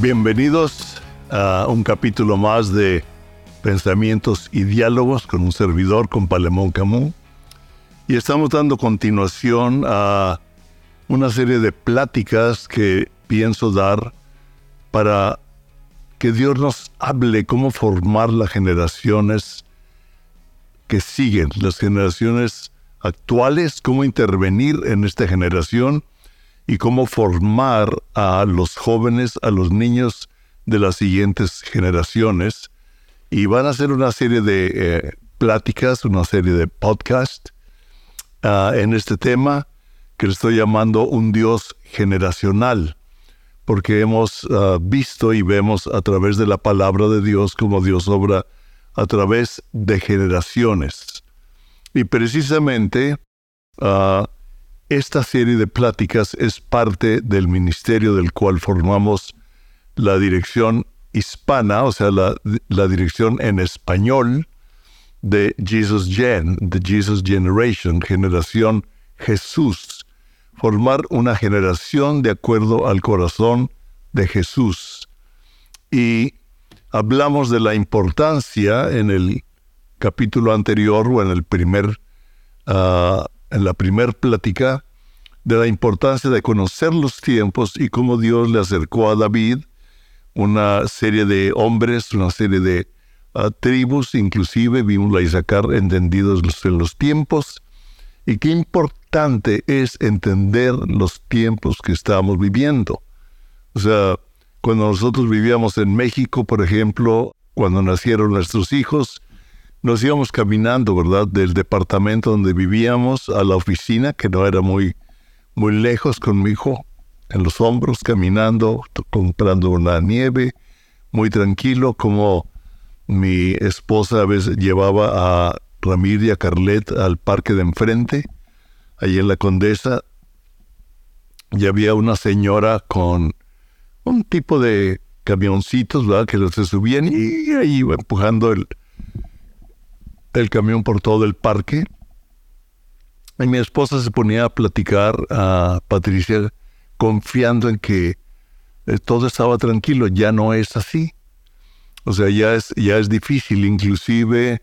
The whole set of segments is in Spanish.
Bienvenidos a un capítulo más de Pensamientos y Diálogos con un servidor, con Palemón Camus. Y estamos dando continuación a una serie de pláticas que pienso dar para que Dios nos hable cómo formar las generaciones que siguen, las generaciones actuales, cómo intervenir en esta generación y cómo formar a los jóvenes, a los niños de las siguientes generaciones. Y van a hacer una serie de eh, pláticas, una serie de podcasts ah, en este tema que le estoy llamando un Dios generacional, porque hemos ah, visto y vemos a través de la palabra de Dios cómo Dios obra a través de generaciones. Y precisamente uh, esta serie de pláticas es parte del ministerio del cual formamos la dirección hispana, o sea, la, dirección en español de Jesus Gen, de Jesus Generation, generación Jesús. Formar una generación de acuerdo al corazón de Jesús. Y hablamos de la importancia en el capítulo anterior o en el primer uh, en la primer plática de la importancia de conocer los tiempos y cómo Dios le acercó a David una serie de hombres, una serie de ah, tribus, inclusive vimos a Isaacar entendidos en los tiempos, y qué importante es entender los tiempos que estamos viviendo. O sea, cuando nosotros vivíamos en México, por ejemplo, cuando nacieron nuestros hijos, nos íbamos caminando, ¿verdad? Del departamento donde vivíamos a la oficina, que no era muy, muy lejos con mi hijo en los hombros, caminando, comprando una nieve, muy tranquilo, como mi esposa a veces llevaba a Ramírez y a Carlet al parque de enfrente, ahí en la Condesa, y había una señora con un tipo de camioncitos, ¿verdad? Que se subían y ahí iba empujando el, el camión por todo el parque. Y mi esposa se ponía a platicar a Patricia confiando en que eh, todo estaba tranquilo. Ya no es así. O sea, ya es, ya es difícil. Inclusive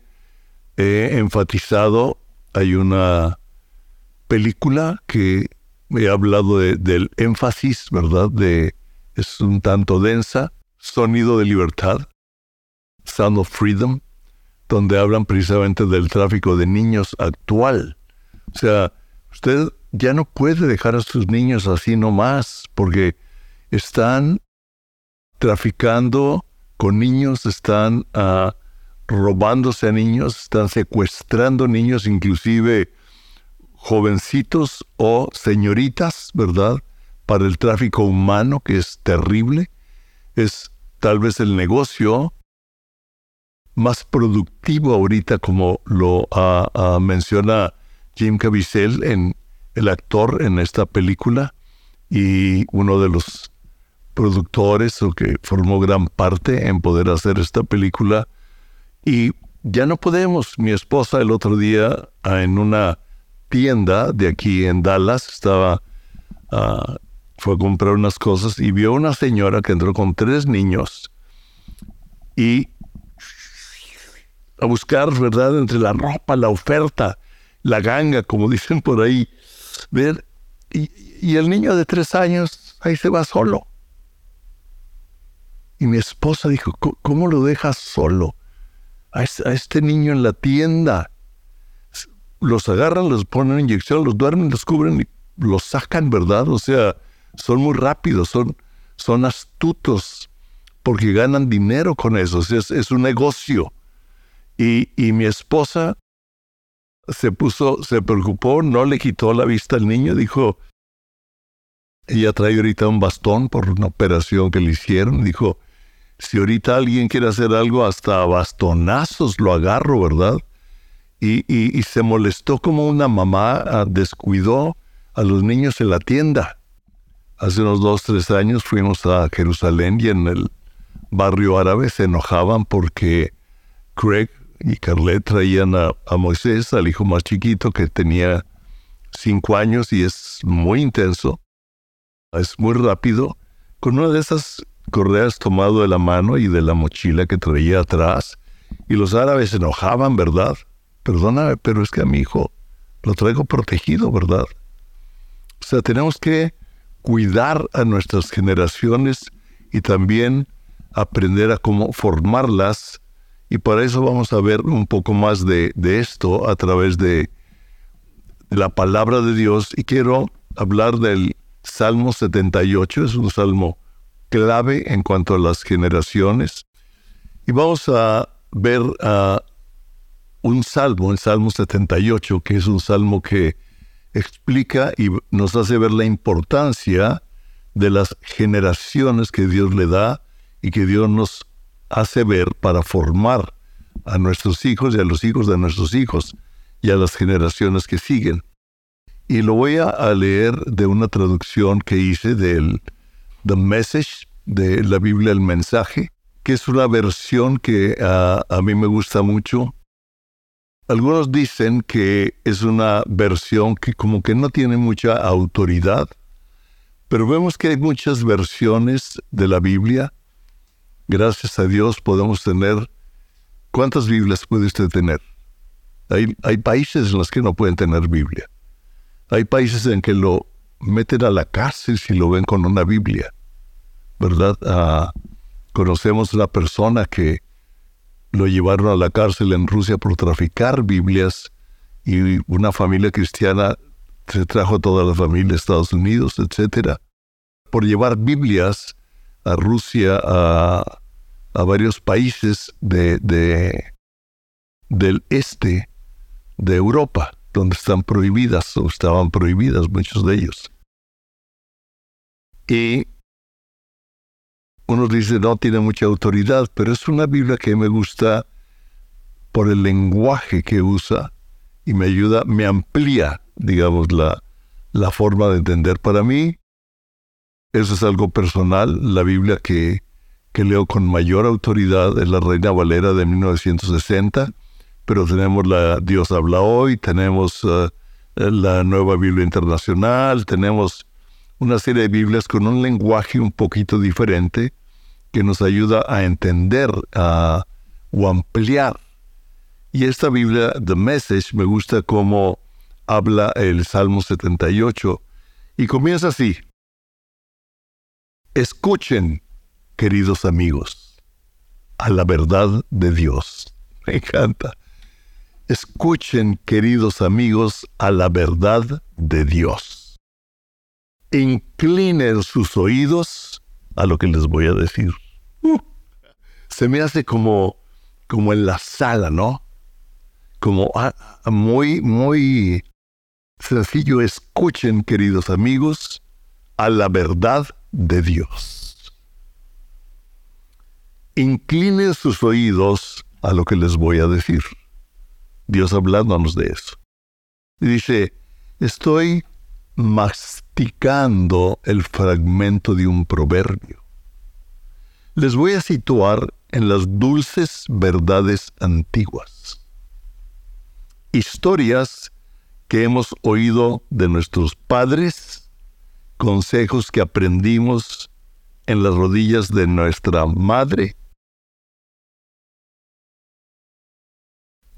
he enfatizado, hay una película que he hablado del énfasis, ¿verdad? De, es un tanto densa. Sonido de libertad. Sound of Freedom donde hablan precisamente del tráfico de niños actual. O sea, usted ya no puede dejar a sus niños así nomás, porque están traficando con niños, están uh, robándose a niños, están secuestrando niños, inclusive jovencitos o señoritas, ¿verdad? Para el tráfico humano, que es terrible. Es tal vez el negocio más productivo ahorita, como lo menciona Jim Caviezel, en el actor en esta película y uno de los productores o que formó gran parte en poder hacer esta película. Y ya no podemos. Mi esposa el otro día ah, en una tienda de aquí en Dallas estaba ah, fue a comprar unas cosas y vio una señora que entró con tres niños y a buscar, ¿verdad?, entre la ropa, la oferta, la ganga, como dicen por ahí. Ver, y, el niño de tres años ahí se va solo. Y mi esposa dijo, ¿cómo lo dejas solo? A, este niño en la tienda. Los agarran, los ponen inyección, los duermen, los cubren y los sacan, ¿verdad? O sea, son muy rápidos, son, son astutos, porque ganan dinero con eso. es, es un negocio. Y, mi esposa se puso, se preocupó, no le quitó la vista al niño, dijo, ella trae ahorita un bastón por una operación que le hicieron, dijo, si ahorita alguien quiere hacer algo, hasta bastonazos lo agarro, ¿verdad? Y, y, se molestó como una mamá ah, descuidó a los niños en la tienda. Hace unos dos, tres años fuimos a Jerusalén y en el barrio árabe se enojaban porque Craig y Carlet traían a, Moisés, al hijo más chiquito que tenía cinco años y es muy intenso, es muy rápido, con una de esas correas tomado de la mano y de la mochila que traía atrás. Y los árabes se enojaban, ¿verdad? Perdóname, pero es que a mi hijo lo traigo protegido, ¿verdad? O sea, tenemos que cuidar a nuestras generaciones y también aprender a cómo formarlas. Y para eso vamos a ver un poco más de, de esto a través de la palabra de Dios. Y quiero hablar del Salmo 78, es un salmo clave en cuanto a las generaciones. Y vamos a ver un salmo, el Salmo 78, que es un salmo que explica y nos hace ver la importancia de las generaciones que Dios le da y que Dios nos hace ver para formar a nuestros hijos y a los hijos de nuestros hijos y a las generaciones que siguen. Y lo voy a, leer de una traducción que hice del The Message, de la Biblia El Mensaje, que es una versión que a mí me gusta mucho. Algunos dicen que es una versión que como que no tiene mucha autoridad, pero vemos que hay muchas versiones de la Biblia. Gracias a Dios podemos tener... ¿Cuántas Biblias puede usted tener? Hay, hay países en los que no pueden tener Biblia. Hay países en que lo meten a la cárcel si lo ven con una Biblia, ¿verdad? Ah, conocemos una persona que lo llevaron a la cárcel en Rusia por traficar Biblias y una familia cristiana se trajo a toda la familia de Estados Unidos, etcétera, por llevar Biblias a Rusia, a, a varios países de, de, del este de Europa donde están prohibidas o estaban prohibidas muchos de ellos. Y uno dice, no tiene mucha autoridad, pero es una Biblia que me gusta por el lenguaje que usa y me ayuda, me amplía, digamos, la, la forma de entender. Para mí, eso es algo personal. La Biblia que, que leo con mayor autoridad es la Reina Valera de 1960 pero tenemos la Dios habla hoy, tenemos eh, la nueva Biblia internacional, tenemos una serie de Biblias con un lenguaje un poquito diferente que nos ayuda a entender o ampliar. Y esta Biblia, The Message, me gusta cómo habla el Salmo 78 y comienza así. Escuchen, queridos amigos, a la verdad de Dios. Me encanta. Escuchen, queridos amigos, a la verdad de Dios. Inclinen sus oídos a lo que les voy a decir. Uh, se me hace como, como en la sala, ¿no? Como ah, muy, muy sencillo. Escuchen, queridos amigos, a la verdad de Dios. Inclinen sus oídos a lo que les voy a decir. Dios hablándonos de eso. dice, estoy masticando el fragmento de un proverbio. Les voy a situar en las dulces verdades antiguas. Historias que hemos oído de nuestros padres, consejos que aprendimos en las rodillas de nuestra madre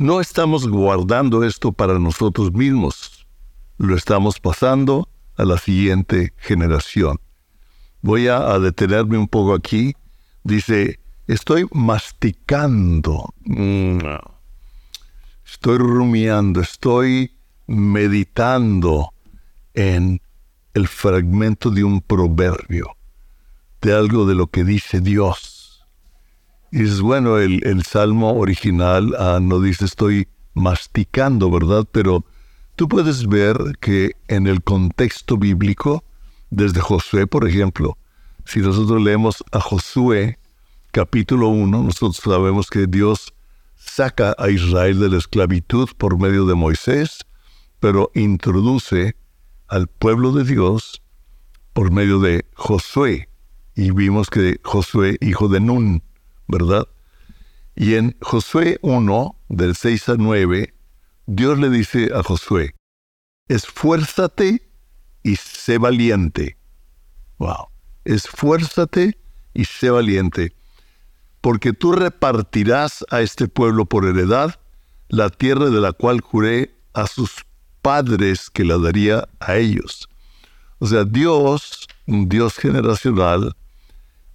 No estamos guardando esto para nosotros mismos, lo estamos pasando a la siguiente generación. Voy a, detenerme un poco aquí. Dice, estoy masticando, mm, estoy rumiando, estoy meditando en el fragmento de un proverbio, de algo de lo que dice Dios y es bueno, el, salmo original ah, no dice estoy masticando, ¿verdad? Pero tú puedes ver que en el contexto bíblico, desde Josué, por ejemplo, si nosotros leemos a Josué capítulo 1, nosotros sabemos que Dios saca a Israel de la esclavitud por medio de Moisés, pero introduce al pueblo de Dios por medio de Josué. Y vimos que Josué, hijo de Nun, ¿verdad? Y en Josué 1, del 6 a 9, Dios le dice a Josué, esfuérzate y sé valiente. Wow. Esfuérzate y sé valiente, porque tú repartirás a este pueblo por heredad la tierra de la cual juré a sus padres que la daría a ellos. O sea, Dios, un Dios generacional,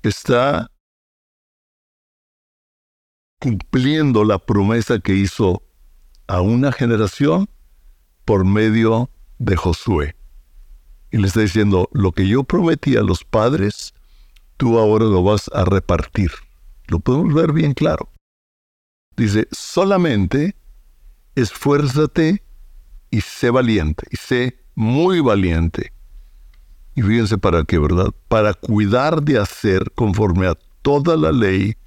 está cumpliendo la promesa que hizo a una generación por medio de Josué. Y le está diciendo, lo que yo prometí a los padres, tú ahora lo vas a repartir. Lo podemos ver bien claro. Dice, solamente esfuérzate y sé valiente, y sé muy valiente. Y fíjense para qué, ¿verdad? Para cuidar de hacer conforme a toda la ley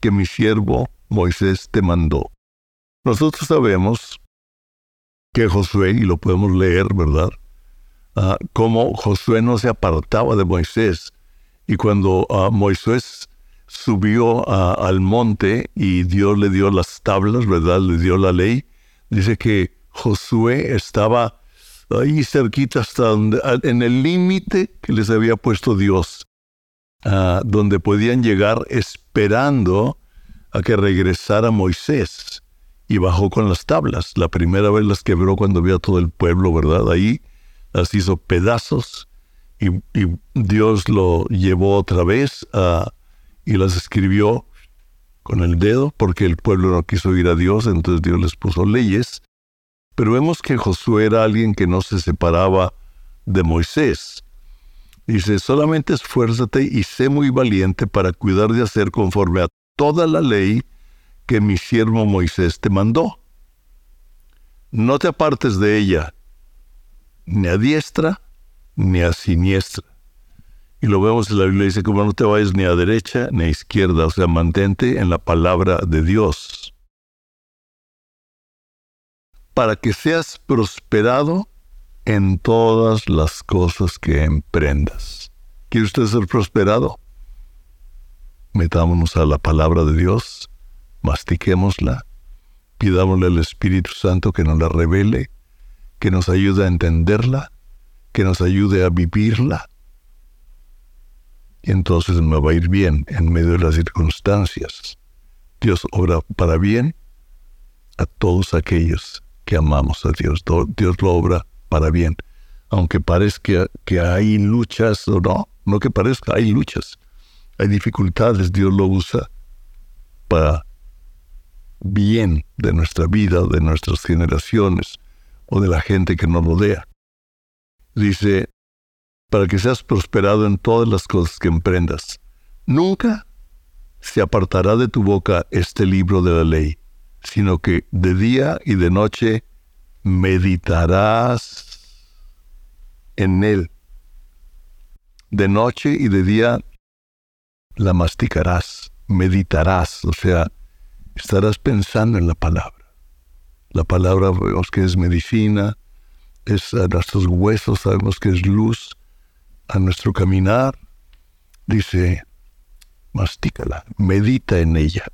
que mi siervo Moisés te mandó. Nosotros sabemos que Josué, y lo podemos leer, ¿verdad? Ah, como Josué no se apartaba de Moisés. Y cuando ah, Moisés subió ah, al monte y Dios le dio las tablas, ¿verdad? Le dio la ley. Dice que Josué estaba ahí cerquita hasta donde, en el límite que les había puesto Dios, donde podían llegar esperando a que regresara Moisés y bajó con las tablas. La primera vez las quebró cuando vio a todo el pueblo, ¿verdad? Ahí las hizo pedazos y, Dios lo llevó otra vez y las escribió con el dedo porque el pueblo no quiso ir a Dios, entonces Dios les puso leyes. Pero vemos que Josué era alguien que no se separaba de Moisés. Dice, solamente esfuérzate y sé muy valiente para cuidar de hacer conforme a toda la ley que mi siervo Moisés te mandó. No te apartes de ella, ni a diestra ni a siniestra. Y lo vemos en la Biblia, dice como no te vayas ni a derecha ni a izquierda, o sea, mantente en la palabra de Dios. Para que seas prosperado en todas las cosas que emprendas. ¿Quiere usted ser prosperado? Metámonos a la palabra de Dios mastiquémosla, pidámosle al Espíritu Santo que nos la revele, que nos ayude a entenderla, que nos ayude a vivirla. Y entonces me va a ir bien en medio de las circunstancias. Dios obra para bien a todos aquellos que amamos a Dios. Dios lo obra para bien. Aunque parezca que hay luchas o no, no que parezca, hay luchas. Hay dificultades, Dios lo usa para bien de nuestra vida, de nuestras generaciones o de la gente que nos rodea. Dice, para que seas prosperado en todas las cosas que emprendas. Nunca se apartará de tu boca este libro de la ley, sino que de día y de noche meditarás en él. De noche y de día la masticarás, meditarás, o sea, estarás pensando en la palabra. La palabra vemos que es medicina, es a nuestros huesos, sabemos que es luz a nuestro caminar. Dice, mastícala, medita en ella.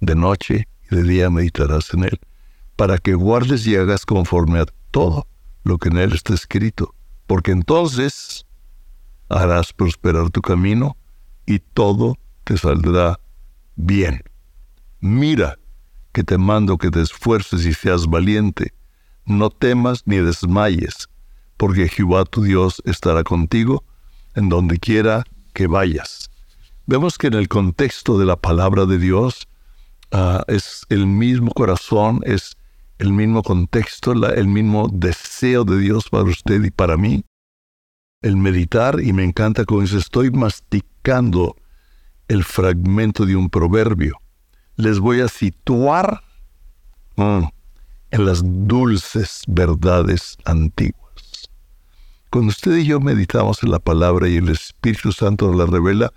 De noche de día meditarás en él, para que guardes y hagas conforme a todo lo que en él está escrito, porque entonces harás prosperar tu camino y todo te saldrá bien. Mira, que te mando que te esfuerces y seas valiente. No temas ni desmayes, porque Jehová tu Dios estará contigo en donde quiera que vayas. Vemos que en el contexto de la palabra de Dios ah, es el mismo corazón, es el mismo contexto, el mismo deseo de Dios para usted y para mí. El meditar, y me encanta como dice, estoy masticando el fragmento de un proverbio les voy a situar mm, en las dulces verdades antiguas. Cuando usted y yo meditamos en la palabra y el Espíritu Santo nos la revela,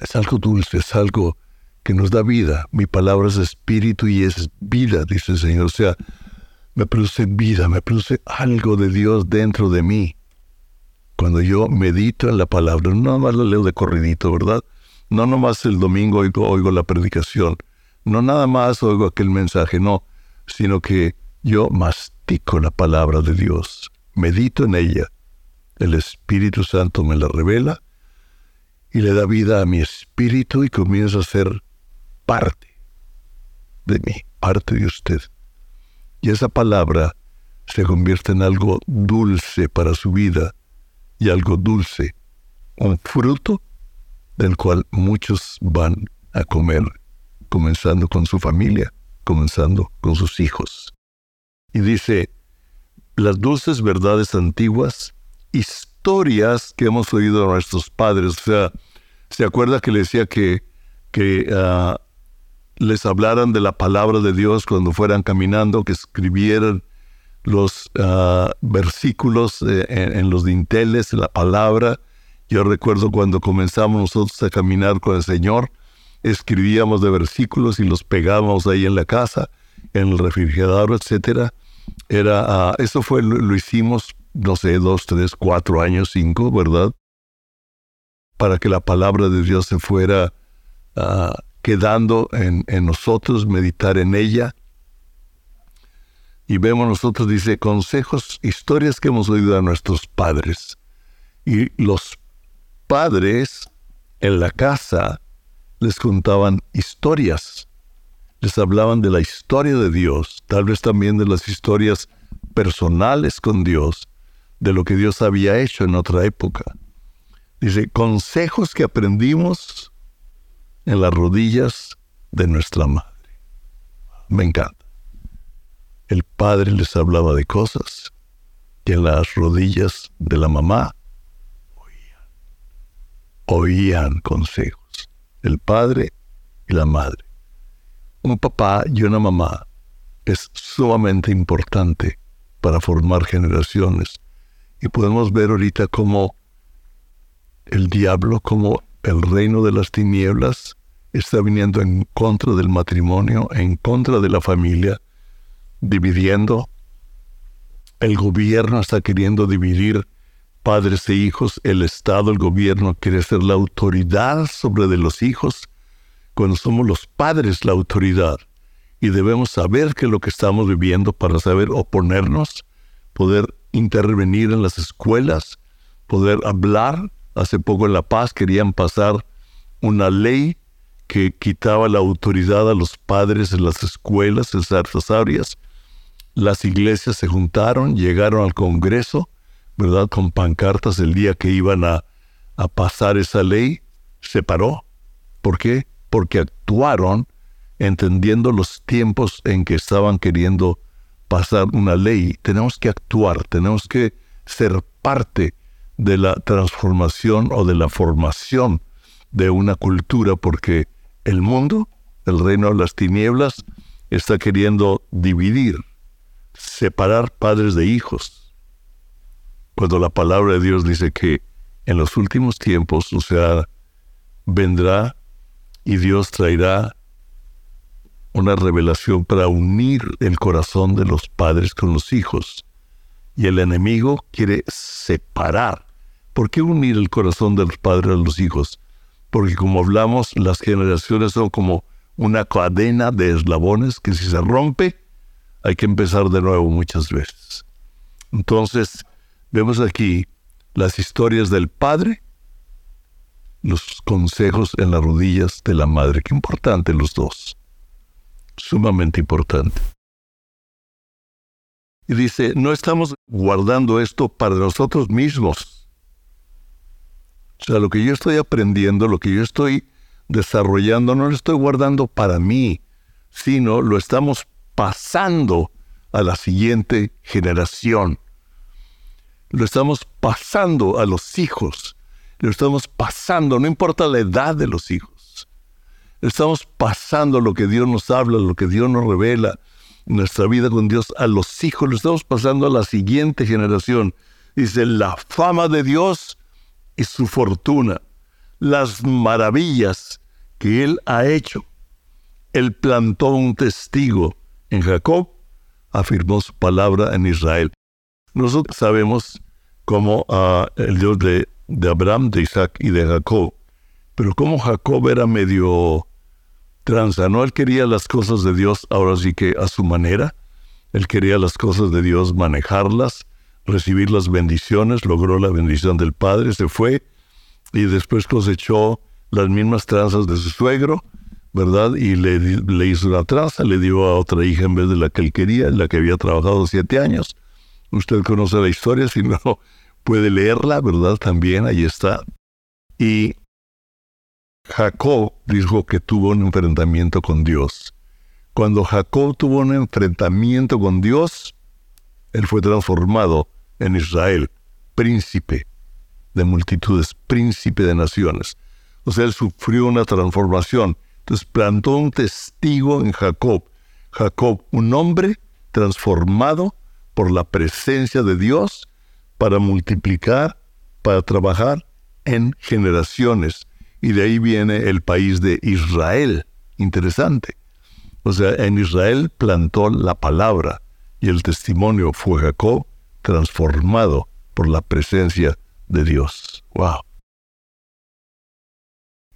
es algo dulce, es algo que nos da vida. Mi palabra es espíritu y es vida, dice el Señor. O sea, me produce vida, me produce algo de Dios dentro de mí. Cuando yo medito en la palabra, no más la leo de corridito, ¿verdad? No nomás el domingo oigo, oigo la predicación, no nada más oigo aquel mensaje, no, sino que yo mastico la palabra de Dios, medito en ella, el Espíritu Santo me la revela y le da vida a mi espíritu y comienza a ser parte de mí, parte de usted. Y esa palabra se convierte en algo dulce para su vida y algo dulce, un fruto del cual muchos van a comer, comenzando con su familia, comenzando con sus hijos. Y dice, las dulces verdades antiguas, historias que hemos oído de nuestros padres. O sea, ¿se acuerda que le decía que, que ah, les hablaran de la palabra de Dios cuando fueran caminando, que escribieran los ah, versículos eh, en, los dinteles, la palabra. Yo recuerdo cuando comenzamos nosotros a caminar con el Señor, escribíamos de versículos y los pegábamos ahí en la casa, en el refrigerador, etcétera. Era, ah, eso fue, lo, hicimos, no sé, dos, tres, cuatro años, cinco, ¿verdad? Para que la palabra de Dios se fuera uh, quedando en, nosotros, meditar en ella. Y vemos nosotros, dice, consejos, historias que hemos oído a nuestros padres. Y los padres en la casa les contaban historias. Les hablaban de la historia de Dios, tal vez también de las historias personales con Dios, de lo que Dios había hecho en otra época. Dice, consejos que aprendimos en las rodillas de nuestra madre. Me encanta. El padre les hablaba de cosas que en las rodillas de la mamá oían. Oían consejos. El padre y la madre. Un papá y una mamá es sumamente importante para formar generaciones. Y podemos ver ahorita cómo el diablo, como el reino de las tinieblas, está viniendo en contra del matrimonio, en contra de la familia, dividiendo. El gobierno está queriendo dividir padres e hijos, el Estado, el gobierno quiere ser la autoridad sobre de los hijos, cuando somos los padres la autoridad. Y debemos saber que lo que estamos viviendo para saber oponernos, poder intervenir en las escuelas, poder hablar. Hace poco en La Paz querían pasar una ley que quitaba la autoridad a los padres en las escuelas, en ciertas áreas. Las iglesias se juntaron, llegaron al Congreso, ¿verdad? Con pancartas el día que iban a, a pasar esa ley, se paró. ¿Por qué? Porque actuaron entendiendo los tiempos en que estaban queriendo pasar una ley. Tenemos que actuar, tenemos que ser parte de la transformación o de la formación de una cultura porque el mundo, el reino de las tinieblas, está queriendo dividir, separar padres de hijos. Cuando la palabra de Dios dice que en los últimos tiempos, o sea, vendrá y Dios traerá una revelación para unir el corazón de los padres con los hijos. Y el enemigo quiere separar. ¿Por qué unir el corazón de los padres a los hijos? Porque como hablamos, las generaciones son como una cadena de eslabones que si se rompe, hay que empezar de nuevo muchas veces. Entonces, vemos aquí las historias del padre, los consejos en las rodillas de la madre. Qué importante los dos. Sumamente importante. Y dice, no estamos guardando esto para nosotros mismos o sea, lo que yo estoy aprendiendo, lo que yo estoy desarrollando, no lo estoy guardando para mí, sino lo estamos pasando a la siguiente generación. Lo estamos pasando a los hijos. Lo estamos pasando, no importa la edad de los hijos. Estamos pasando lo que Dios nos habla, lo que Dios nos revela, nuestra vida con Dios a los hijos. Lo estamos pasando a la siguiente generación. Dice, la fama de Dios y su fortuna, las maravillas que él ha hecho. Él plantó un testigo en Jacob, afirmó su palabra en Israel. Nosotros sabemos cómo uh, el Dios de, de, Abraham, de Isaac y de Jacob, pero cómo Jacob era medio tranza, ¿no? Él quería las cosas de Dios ahora sí que a su manera, él quería las cosas de Dios manejarlas, recibir las bendiciones, logró la bendición del Padre, se fue y después cosechó las mismas tranzas de su suegro, ¿verdad? Y le, le hizo una traza, le dio a otra hija en vez de la que él quería, la que había trabajado siete años. Usted conoce la historia, si no puede leerla, ¿verdad? También ahí está. Y Jacob dijo que tuvo un enfrentamiento con Dios. Cuando Jacob tuvo un enfrentamiento con Dios, él fue transformado en Israel, príncipe de multitudes, príncipe de naciones. O sea, él sufrió una transformación. Entonces plantó un testigo en Jacob. Jacob, un hombre transformado por la presencia de Dios para multiplicar, para trabajar en generaciones. Y de ahí viene el país de Israel. Interesante. O sea, en Israel plantó la palabra y el testimonio fue Jacob transformado por la presencia de Dios. Wow.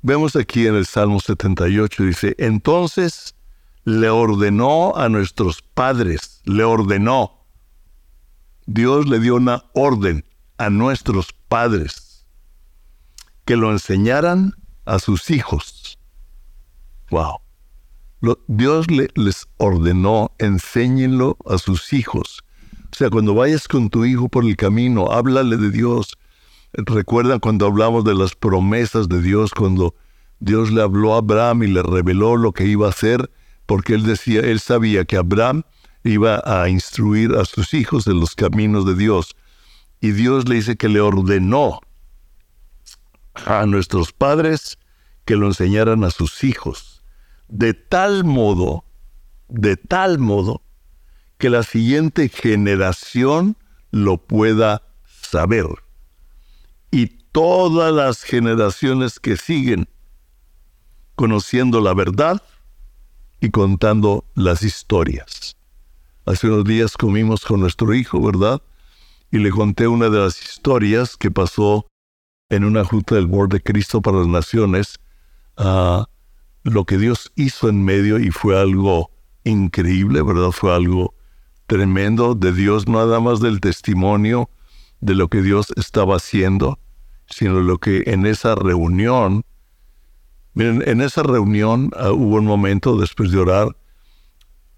Vemos aquí en el Salmo 78, dice, entonces le ordenó a nuestros padres, le ordenó. Dios le dio una orden a nuestros padres que lo enseñaran a sus hijos. Wow. Dios les ordenó, enséñenlo a sus hijos. O sea, cuando vayas con tu hijo por el camino, háblale de Dios. Recuerda cuando hablamos de las promesas de Dios, cuando Dios le habló a Abraham y le reveló lo que iba a hacer, porque él decía, él sabía que Abraham iba a instruir a sus hijos en los caminos de Dios. Y Dios le dice que le ordenó a nuestros padres que lo enseñaran a sus hijos, de tal modo, de tal modo, que la siguiente generación lo pueda saber. Y todas las generaciones que siguen, conociendo la verdad y contando las historias. Hace unos días comimos con nuestro hijo, ¿verdad? Y le conté una de las historias que pasó en una junta del Board de Cristo para las Naciones, a lo que Dios hizo en medio y fue algo increíble, ¿verdad? Fue algo tremendo de Dios, nada más del testimonio de lo que Dios estaba haciendo, sino lo que en esa reunión, miren, en esa reunión ah, hubo un momento después de orar,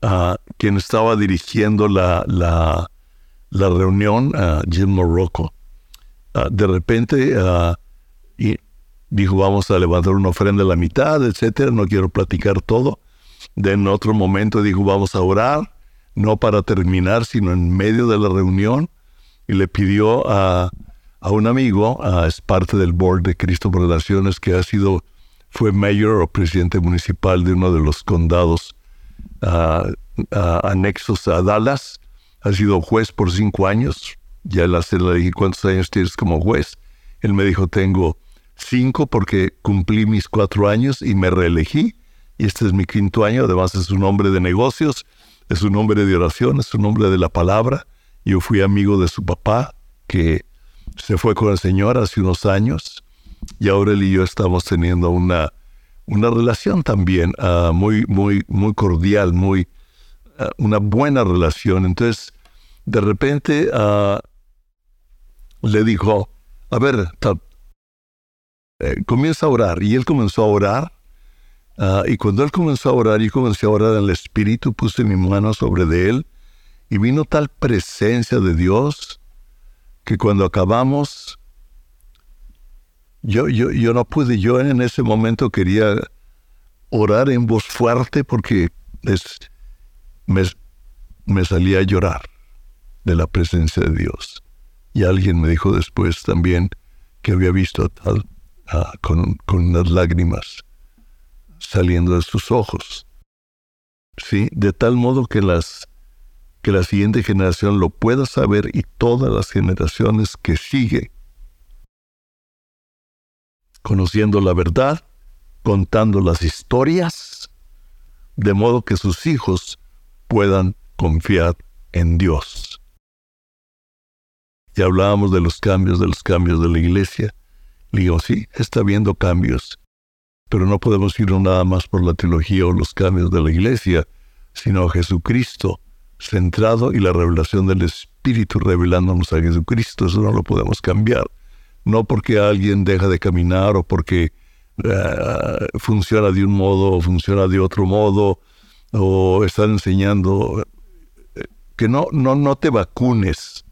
a quien estaba dirigiendo la, la, reunión, a Jim Morocco, de repente y dijo, vamos a levantar una ofrenda a la mitad, etcétera, no quiero platicar todo. De en otro momento dijo, vamos a orar no para terminar, sino en medio de la reunión, y le pidió a, un amigo, es parte del board de Cristo por Naciones, que ha sido, fue mayor o presidente municipal de uno de los condados anexos a Dallas, ha sido juez por cinco años, ya la le dije, ¿cuántos años tienes como juez? Él me dijo, tengo cinco porque cumplí mis cuatro años y me reelegí, y este es mi quinto año, además es un hombre de negocios, es un hombre de oración, es un hombre de la palabra. Yo fui amigo de su papá, que se fue con el Señor hace unos años, y ahora él y yo estamos teniendo una, una relación también ah, muy, muy, muy cordial, muy, ah, una buena relación. Entonces, de repente ah, le dijo, a ver, eh, comienza a orar. Y él comenzó a orar Ah, y cuando él comenzó a orar, y comencé a orar en el Espíritu, puse mi mano sobre de él, y vino tal presencia de Dios que cuando acabamos, yo, yo, yo no pude, yo en ese momento quería orar en voz fuerte porque me, me salía a llorar de la presencia de Dios. Y alguien me dijo después también que había visto tal ah, con, con unas lágrimas saliendo de sus ojos. ¿Sí? De tal modo que, las, que la siguiente generación lo pueda saber y todas las generaciones que siguen. Conociendo la verdad, contando las historias, de modo que sus hijos puedan confiar en Dios. Ya hablábamos de los cambios, de los cambios de la iglesia. Le digo, sí, está habiendo cambios pero no podemos ir nada más por la teología o los cambios de la iglesia, sino a Jesucristo centrado y la revelación del Espíritu revelándonos a Jesucristo. Eso no lo podemos cambiar. no porque alguien deja de caminar o porque eh, funciona de un modo o funciona de otro modo o están enseñando eh, que no, no, no te vacunes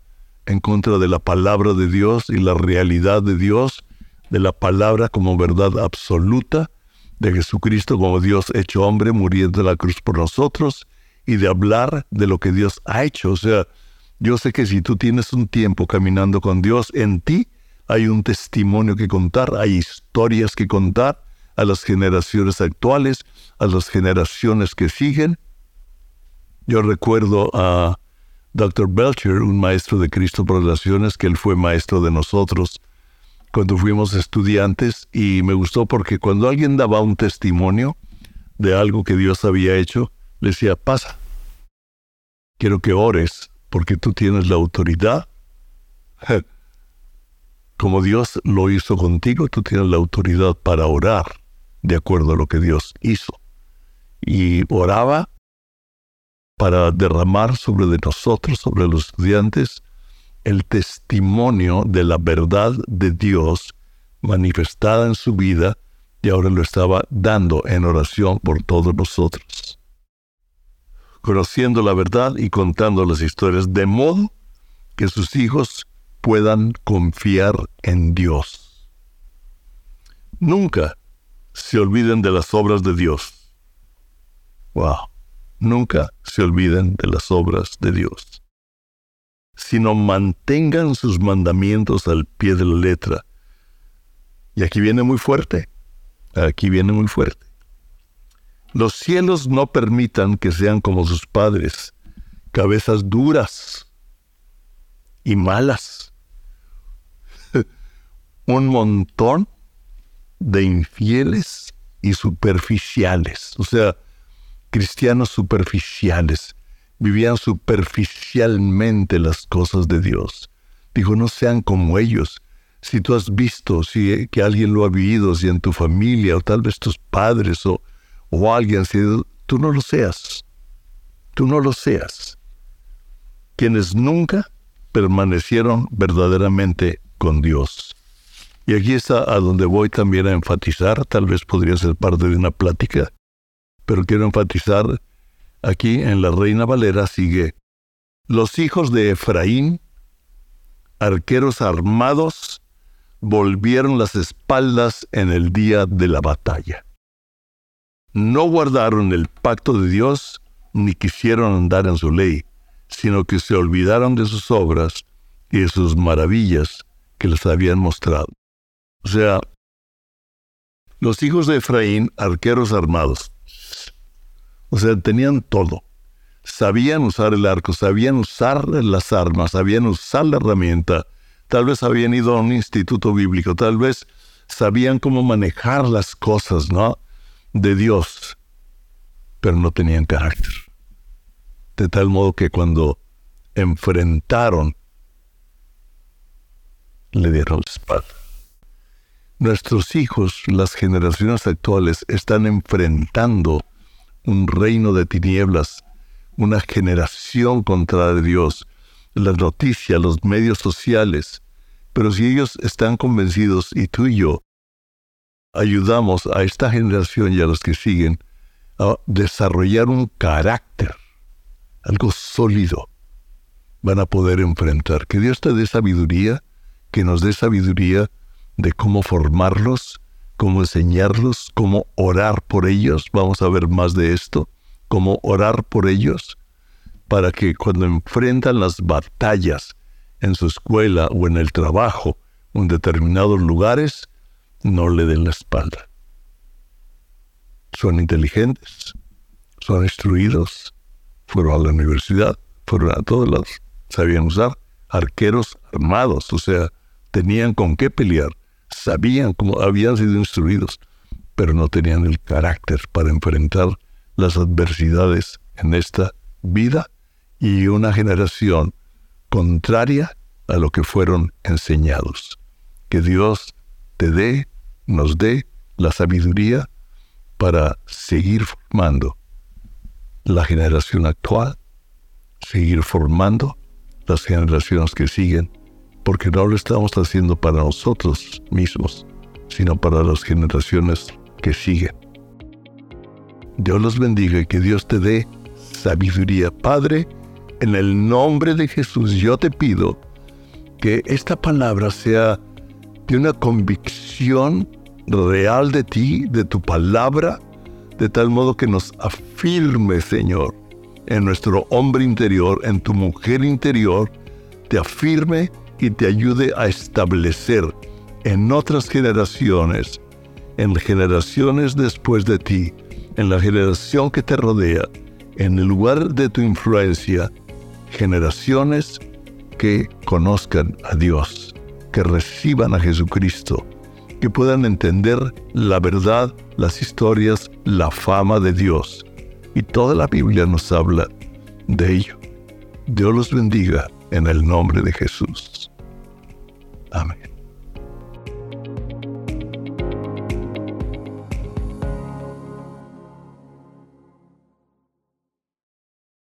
en contra de la palabra de Dios y la realidad de Dios, de la palabra como verdad absoluta, de Jesucristo como Dios hecho hombre muriendo en la cruz por nosotros y de hablar de lo que Dios ha hecho. O sea, yo sé que si tú tienes un tiempo caminando con Dios, en ti hay un testimonio que contar, hay historias que contar a las generaciones actuales, a las generaciones que siguen. Yo recuerdo a Dr. Belcher, un maestro de Cristo por Relaciones, que él fue maestro de nosotros cuando fuimos estudiantes y me gustó porque cuando alguien daba un testimonio de algo que Dios había hecho, le decía, pasa, quiero que ores porque tú tienes la autoridad. Como Dios lo hizo contigo, tú tienes la autoridad para orar de acuerdo a lo que Dios hizo. Y oraba para derramar sobre de nosotros, sobre los estudiantes, el testimonio de la verdad de Dios manifestada en su vida y ahora lo estaba dando en oración por todos nosotros. Conociendo la verdad y contando las historias de modo que sus hijos puedan confiar en Dios. Nunca se olviden de las obras de Dios. Wow. Nunca se olviden de las obras de Dios sino mantengan sus mandamientos al pie de la letra. Y aquí viene muy fuerte, aquí viene muy fuerte. Los cielos no permitan que sean como sus padres, cabezas duras y malas. Un montón de infieles y superficiales, o sea, cristianos superficiales vivían superficialmente las cosas de Dios. Dijo, no sean como ellos. Si tú has visto, si eh, que alguien lo ha vivido, si en tu familia, o tal vez tus padres, o, o alguien, si tú no lo seas. Tú no lo seas. Quienes nunca permanecieron verdaderamente con Dios. Y aquí está a donde voy también a enfatizar, tal vez podría ser parte de una plática, pero quiero enfatizar Aquí en la Reina Valera sigue, los hijos de Efraín, arqueros armados, volvieron las espaldas en el día de la batalla. No guardaron el pacto de Dios ni quisieron andar en su ley, sino que se olvidaron de sus obras y de sus maravillas que les habían mostrado. O sea, los hijos de Efraín, arqueros armados, o sea, tenían todo. Sabían usar el arco, sabían usar las armas, sabían usar la herramienta. Tal vez habían ido a un instituto bíblico, tal vez sabían cómo manejar las cosas, ¿no? De Dios, pero no tenían carácter. De tal modo que cuando enfrentaron, le dieron la. Nuestros hijos, las generaciones actuales, están enfrentando un reino de tinieblas, una generación contra Dios, las noticias, los medios sociales. Pero si ellos están convencidos y tú y yo ayudamos a esta generación y a los que siguen a desarrollar un carácter, algo sólido, van a poder enfrentar. Que Dios te dé sabiduría, que nos dé sabiduría de cómo formarlos cómo enseñarlos, cómo orar por ellos. Vamos a ver más de esto, cómo orar por ellos, para que cuando enfrentan las batallas en su escuela o en el trabajo en determinados lugares, no le den la espalda. Son inteligentes, son instruidos, fueron a la universidad, fueron a todos lados, sabían usar arqueros armados, o sea, tenían con qué pelear sabían cómo habían sido instruidos, pero no tenían el carácter para enfrentar las adversidades en esta vida y una generación contraria a lo que fueron enseñados. Que Dios te dé, nos dé la sabiduría para seguir formando la generación actual, seguir formando las generaciones que siguen porque no lo estamos haciendo para nosotros mismos, sino para las generaciones que siguen. Dios los bendiga y que Dios te dé sabiduría. Padre, en el nombre de Jesús yo te pido que esta palabra sea de una convicción real de ti, de tu palabra, de tal modo que nos afirme, Señor, en nuestro hombre interior, en tu mujer interior, te afirme y te ayude a establecer en otras generaciones, en generaciones después de ti, en la generación que te rodea, en el lugar de tu influencia, generaciones que conozcan a Dios, que reciban a Jesucristo, que puedan entender la verdad, las historias, la fama de Dios. Y toda la Biblia nos habla de ello. Dios los bendiga en el nombre de Jesús. Amen.